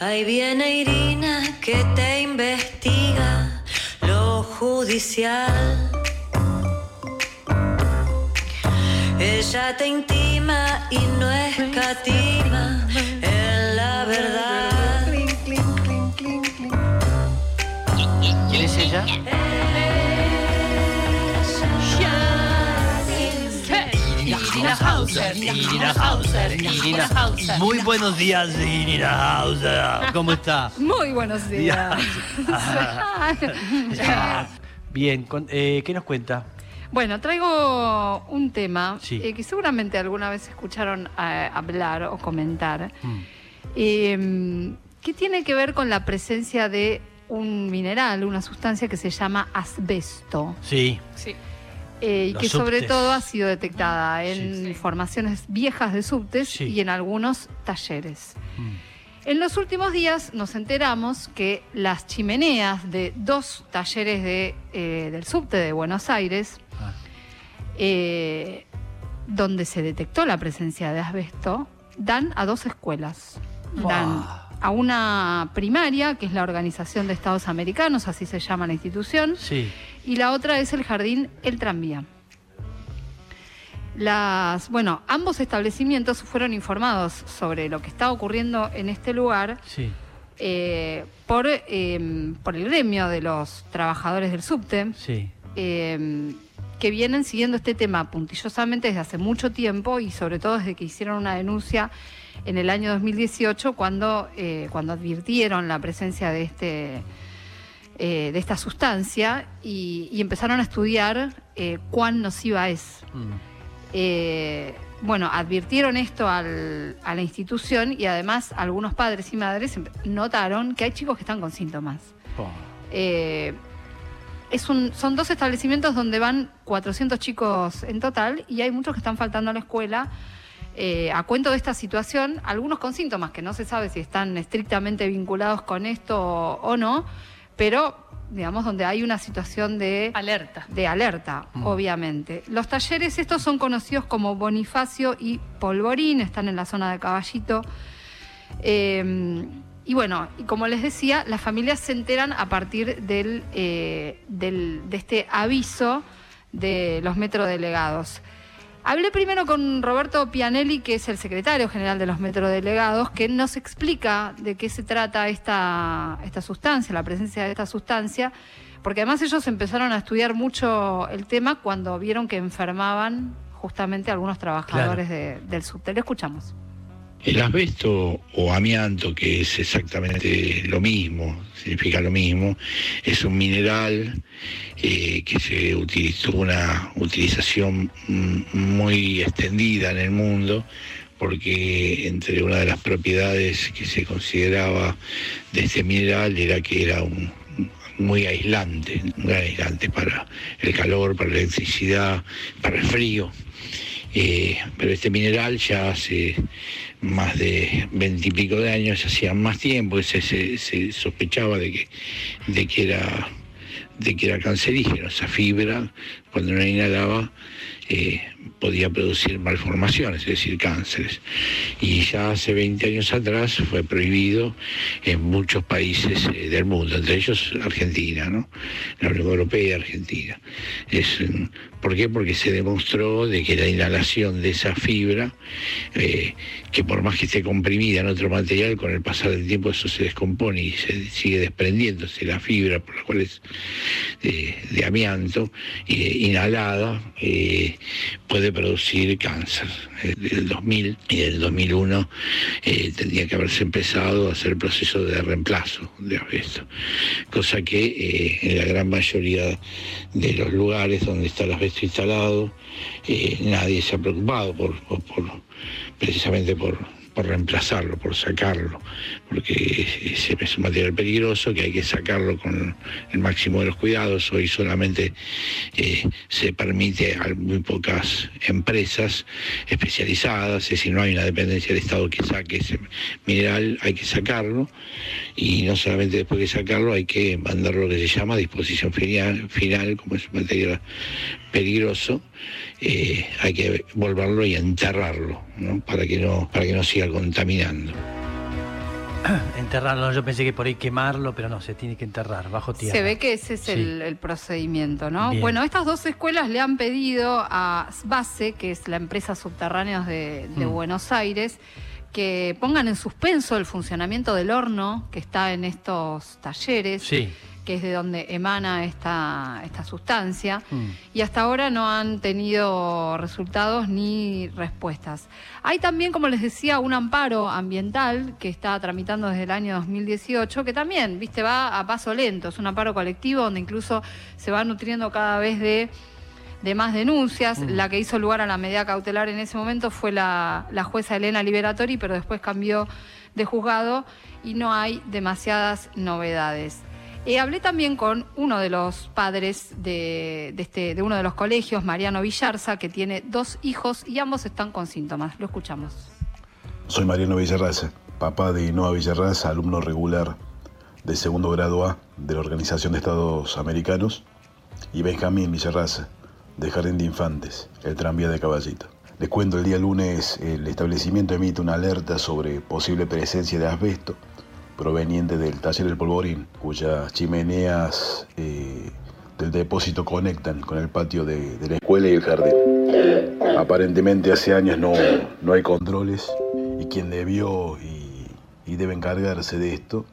Ahí viene Irina que te investiga lo judicial. Ella te intima y no escatima en la verdad. ¿Quién es ella? Irina Hauser, Irina Hauser, Irina Hauser. Muy buenos días, Irina Hauser. ¿Cómo está? Muy buenos días. Bien, con- eh, ¿qué nos cuenta? bueno, traigo un tema Sí. eh, que seguramente alguna vez escucharon eh, hablar o comentar, Mm. eh, que tiene que ver con la presencia de un mineral, una sustancia que se llama asbesto. Sí, eh, y que sobre todo ha sido detectada en Sí. formaciones viejas de subtes Sí. y en algunos talleres. Mm. En los últimos días nos enteramos que las chimeneas de dos talleres de, eh, del subte de Buenos Aires, Ah. eh, donde se detectó la presencia de asbesto, dan a dos escuelas. Dan Buah. A una primaria, que es la Organización de Estados Americanos, así se llama la institución, sí, y la otra es el jardín El Tranvía. Las, bueno, ambos establecimientos fueron informados sobre lo que está ocurriendo en este lugar sí. eh, por, eh, por el gremio de los trabajadores del subte, Sí, eh, que vienen siguiendo este tema puntillosamente desde hace mucho tiempo y sobre todo desde que hicieron una denuncia en el año 2018 cuando, eh, cuando advirtieron la presencia de este eh, de esta sustancia y, y empezaron a estudiar eh, cuán nociva es. Mm. Bueno, advirtieron esto al- a la institución y además algunos padres y madres em- notaron que hay chicos que están con síntomas. Oh. Es un, son dos establecimientos donde van 400 chicos en total y hay muchos que están faltando a la escuela. Eh, a cuento de esta situación, algunos con síntomas que no se sabe si están estrictamente vinculados con esto o, o no, pero digamos donde hay una situación de Alerta. de alerta, Mm. obviamente. Los talleres estos son conocidos como Bonifacio y Polvorín, están en la zona de Caballito. Eh, y bueno, y como les decía, las familias se enteran a partir del, eh, del- de este aviso de los metrodelegados. Hablé primero con Roberto Pianelli, que es el secretario general de los metrodelegados, que nos explica de qué se trata esta, esta sustancia, la presencia de esta sustancia, porque además ellos empezaron a estudiar mucho el tema cuando vieron que enfermaban justamente algunos trabajadores de- del subte. Lo escuchamos. El asbesto o amianto, que es exactamente lo mismo, significa lo mismo, es un mineral eh, que se utilizó una utilización muy extendida en el mundo, porque entre una de las propiedades que se consideraba de este mineral era que era un muy aislante, gran aislante para el calor, para la electricidad, para el frío. Eh, pero este mineral ya hace más de veintipico de años, hacía más tiempo, se, se- se sospechaba de que, de que era de que era cancerígeno, esa fibra, cuando uno inhalaba, eh, podía producir malformaciones, es decir, cánceres. Y ya hace 20 años atrás fue prohibido en muchos países eh, del mundo, entre ellos Argentina, ¿no? La Unión Europea y Argentina. ¿Por qué? Porque se demostró de que la inhalación de esa fibra, eh, que por más que esté comprimida en otro material, con el pasar del tiempo eso se descompone y se sigue desprendiéndose la fibra, por la cual es de, de amianto, eh, inhalada, eh, puede producir cáncer. Eh, Del 2000 y del 2001 eh, tendría que haberse empezado a hacer el proceso de reemplazo de asbesto, cosa que eh, en la gran mayoría de los lugares donde está el asbesto instalado, eh, nadie se ha preocupado por- precisamente por, por reemplazarlo, por sacarlo, porque es un material peligroso que hay que sacarlo con el máximo de los cuidados. Hoy solamente eh, se permite a muy pocas empresas especializadas, es decir, no hay una dependencia del Estado que saque ese mineral, hay que sacarlo y no solamente después de sacarlo hay que mandarlo lo que se llama disposición final, final como es un material peligroso, eh, hay que volverlo y enterrarlo, ¿no? para que no para que no siga contaminando. Enterrarlo, yo pensé que por ahí quemarlo, pero no, se tiene que enterrar bajo tierra. Se ve que ese es Sí. el, el procedimiento, ¿no? Bien. Bueno, estas dos escuelas le han pedido a SBASE, que es la empresa subterráneos de, de Mm. Buenos Aires, que pongan en suspenso el funcionamiento del horno que está en estos talleres, Sí. Que es de donde emana esta, esta sustancia. Mm. Y hasta ahora no han tenido resultados ni respuestas. Hay también, como les decía, un amparo ambiental que está tramitando desde el año 2018, que también, viste, va a paso lento. Es un amparo colectivo donde incluso se va nutriendo cada vez de, de más denuncias. Mm. La que hizo lugar a la medida cautelar en ese momento fue la, la jueza Elena Liberatori, pero después cambió de juzgado y no hay demasiadas novedades. Eh, hablé también con uno de los padres de, este, de uno de los colegios, Mariano Villarza, que tiene dos hijos y ambos están con síntomas. Lo escuchamos. Soy Mariano Villarraza, papá de Noa Villarraza, alumno regular de segundo grado A de la Organización de Estados Americanos, y Benjamín Villarraza, de Jardín de Infantes, el tranvía de Caballito. Les cuento, el día lunes el establecimiento emite una alerta sobre posible presencia de asbesto proveniente del taller del Polvorín, cuyas chimeneas eh, del depósito conectan con el patio de, la escuela y el jardín. Aparentemente hace años no, no hay controles y quien debió y, y debe encargarse de esto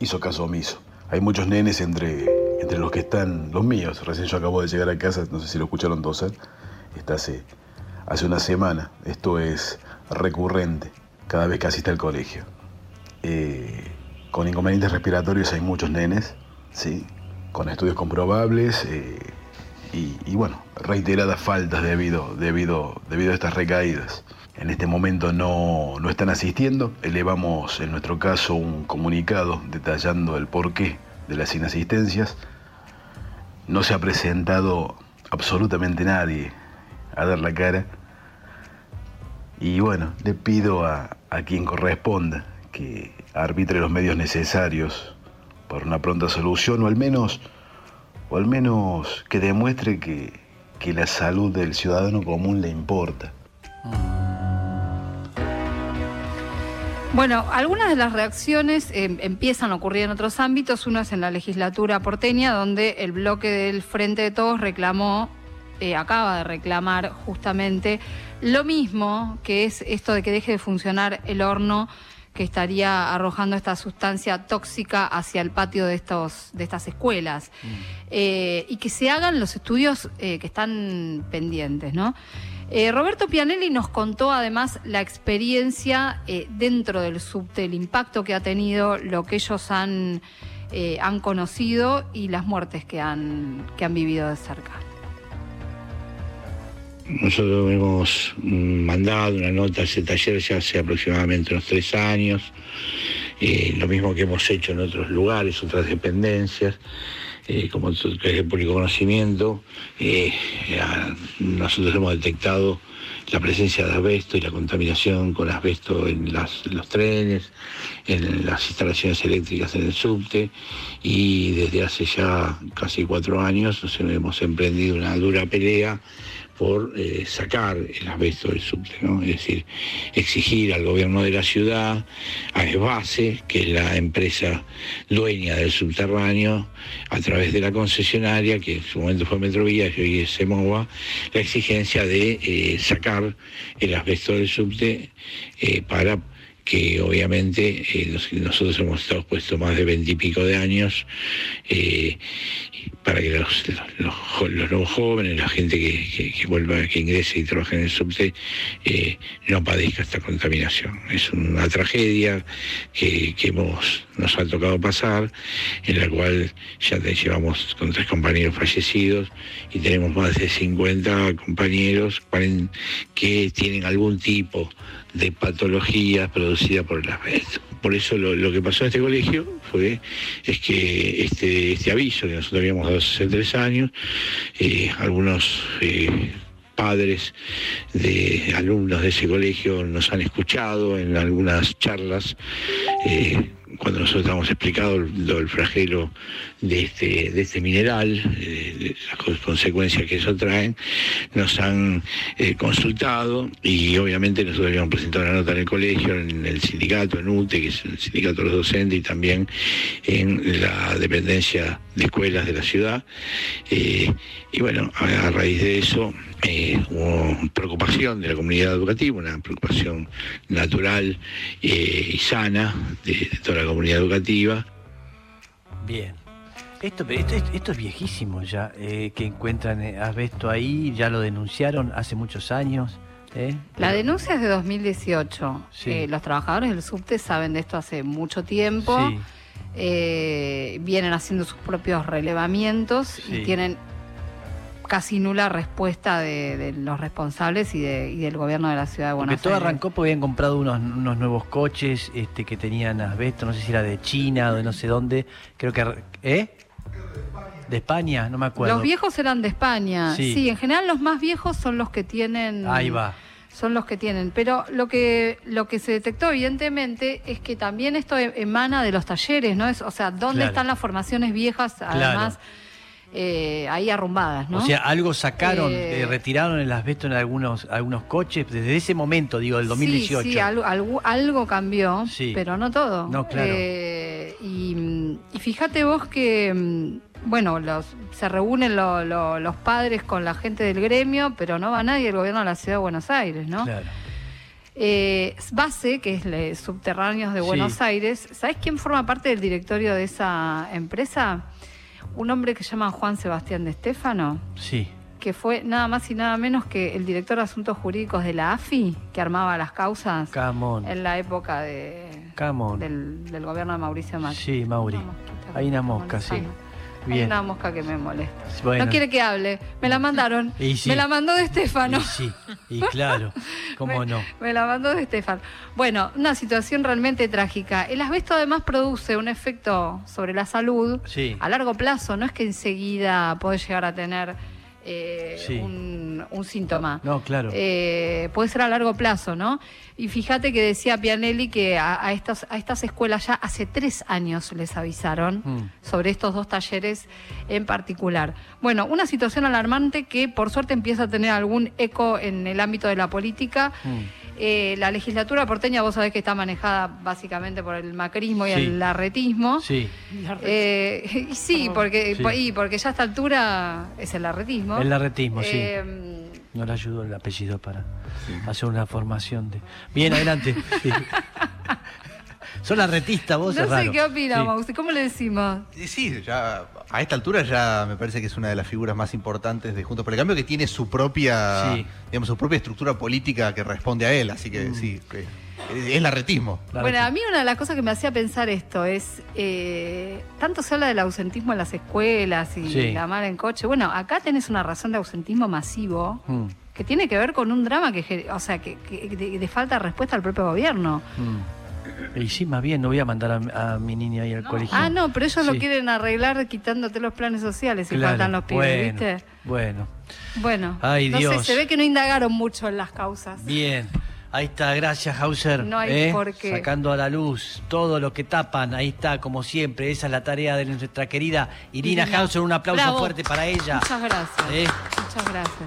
hizo caso omiso. Hay muchos nenes entre, entre los que están los míos. Recién yo acabo de llegar a casa, no sé si lo escucharon toser. Está hace, hace una semana. Esto es recurrente cada vez que asiste al colegio. Eh, con inconvenientes respiratorios hay muchos nenes, ¿sí? con estudios comprobables eh, y, bueno, reiteradas faltas debido, debido, debido a estas recaídas. En este momento no, no están asistiendo, elevamos en nuestro caso un comunicado detallando el porqué de las inasistencias. No se ha presentado absolutamente nadie a dar la cara. Y bueno, le pido a, a quien corresponda que arbitre los medios necesarios para una pronta solución o al menos, o al menos que demuestre que, que la salud del ciudadano común le importa. Bueno, algunas de las reacciones eh, empiezan a ocurrir en otros ámbitos. Uno es en la legislatura porteña, donde el bloque del Frente de Todos reclamó, eh, acaba de reclamar justamente lo mismo, que es esto de que deje de funcionar el horno que estaría arrojando esta sustancia tóxica hacia el patio de, estos, de estas escuelas. Eh, y que se hagan los estudios eh, que están pendientes, ¿no? Eh, Roberto Pianelli nos contó además la experiencia dentro del subte, el impacto que ha tenido, lo que ellos han, han conocido y las muertes que han, que han vivido de cerca. Nosotros hemos mm, mandado una nota a ese taller ya hace aproximadamente unos tres años, eh, lo mismo que hemos hecho en otros lugares, otras dependencias, eh, como es de público conocimiento. eh, nosotros hemos detectado la presencia de asbesto y la contaminación con asbesto en los trenes, en las instalaciones eléctricas en el subte y desde hace ya casi cuatro años nos hemos emprendido una dura pelea por eh, sacar el asbesto del subte, es decir, exigir al gobierno de la ciudad, a ESBASE, que es la empresa dueña del subterráneo, a través de la concesionaria, que en su momento fue Metrovías y hoy es EMOVA, la exigencia de eh, sacar el asbesto del subte eh, para que obviamente eh, nos- nosotros hemos estado puestos más de veintipico de años eh, para que los, los los jóvenes, la gente que, que- que vuelva, que ingrese y trabaje en el subte, eh, no padezca esta contaminación. Es una tragedia que, que hemos, nos ha tocado pasar, en la cual ya te llevamos con tres compañeros fallecidos y tenemos más de 50 compañeros que tienen algún tipo de patología por el asbesto. Por eso lo, lo que pasó en este colegio fue es que este, este aviso que nosotros habíamos dado hace tres años, eh, algunos eh, padres de alumnos de ese colegio nos han escuchado en algunas charlas, eh, cuando nosotros estamos explicado el, el flagelo de este, este mineral, eh, las consecuencias que eso traen, nos han eh, consultado y obviamente nosotros habíamos presentado una nota en el colegio, en el sindicato, en UTE, que es el sindicato de los docentes, y también en la dependencia de escuelas de la ciudad. Eh, y bueno, a, raíz de eso hubo preocupación de la comunidad educativa, una preocupación natural y sana de toda la comunidad educativa. Bien. Esto, esto, es viejísimo ya, eh, que encuentran eh, asbesto ahí, ya lo denunciaron hace muchos años. ¿eh? La denuncia es de 2018. los trabajadores del subte saben de esto hace mucho tiempo. vienen haciendo sus propios relevamientos y tienen casi nula respuesta de, los responsables y, del gobierno de la ciudad de Buenos Aires. todo arrancó porque habían comprado unos, nuevos coches este, que tenían asbesto, no sé si era de China o de no sé dónde. Creo que. ¿Eh? De España, no me acuerdo. Los viejos eran de España. Sí. en general los más viejos son los que tienen. Ahí va. Son los que tienen. Pero lo que, lo que se detectó, evidentemente, es que también esto e, emana de los talleres, ¿no? Es, o sea, ¿dónde están las formaciones viejas? Además. Eh, ahí arrumbadas, ¿no? O sea, algo sacaron, eh, eh, retiraron el asbesto en algunos algunos coches desde ese momento, digo, del 2018. Sí, sí algo, algo, cambió, pero no todo. No, claro. y, fíjate vos que, mm, bueno, los, se reúnen los padres con la gente del gremio, pero no va nadie el gobierno de la Ciudad de Buenos Aires, ¿no? Claro. Base, que es de Subterráneos de Buenos Aires, ¿sabes quién forma parte del directorio de esa empresa? Un hombre que se llama Juan Sebastián de Estéfano. Sí. Que fue nada más y nada menos que el director de asuntos jurídicos de la AFI, que armaba las causas en la época de, del, gobierno de Mauricio Macri. Sí, Mauri. Hay una mosca, sí. Hay una mosca que me molesta. No quiere que hable. Me la mandaron. Me la mandó de Estefano. Y sí, y claro, cómo no. Me la mandó de Estefano. Bueno, una situación realmente trágica. El asbesto además produce un efecto sobre la salud a largo plazo. No es que enseguida puede llegar a tener eh, un, síntoma. No, claro. Eh, puede ser a largo plazo, ¿no? Y fíjate que decía Pianelli que a, estas, a estas escuelas ya hace tres años les avisaron mm. sobre estos dos talleres en particular. Bueno, una situación alarmante que por suerte empieza a tener algún eco en el ámbito de la política. Mm. Eh, la legislatura porteña, vos sabés que está manejada básicamente por el macrismo y el arretismo. Sí. Eh, sí, porque, Y porque ya a esta altura es el arretismo. El arretismo, sí. Eh, no le ayudó el apellido para hacer una formación de. Bien, adelante. Son arretistas vos. No sé qué opina, ¿Cómo le decimos? Sí, ya a esta altura ya me parece que es una de las figuras más importantes de Juntos por el Cambio que tiene su propia, digamos, su propia estructura política que responde a él. Así que mm. sí, es el arretismo. Bueno, a mí una de las cosas que me hacía pensar esto es, eh, tanto se habla del ausentismo en las escuelas y la mala en coche. Bueno, acá tenés una razón de ausentismo masivo. Mm. que tiene que ver con un drama que, o sea, que, de, falta de respuesta al propio gobierno. Mm. Y sí, más bien, no voy a mandar a, mi niña ahí al colegio. Ah, no, pero ellos lo quieren arreglar quitándote los planes sociales y faltan los pibes, ¿viste? Bueno. Bueno. Ay, Dios. se ve que no indagaron mucho en las causas. Bien. Ahí está, gracias Hauser. No hay ¿eh? por qué. Sacando a la luz todo lo que tapan, ahí está, como siempre. Esa es la tarea de nuestra querida Irina, Hauser. Un aplauso fuerte para ella. Muchas gracias. ¿Eh? Muchas gracias.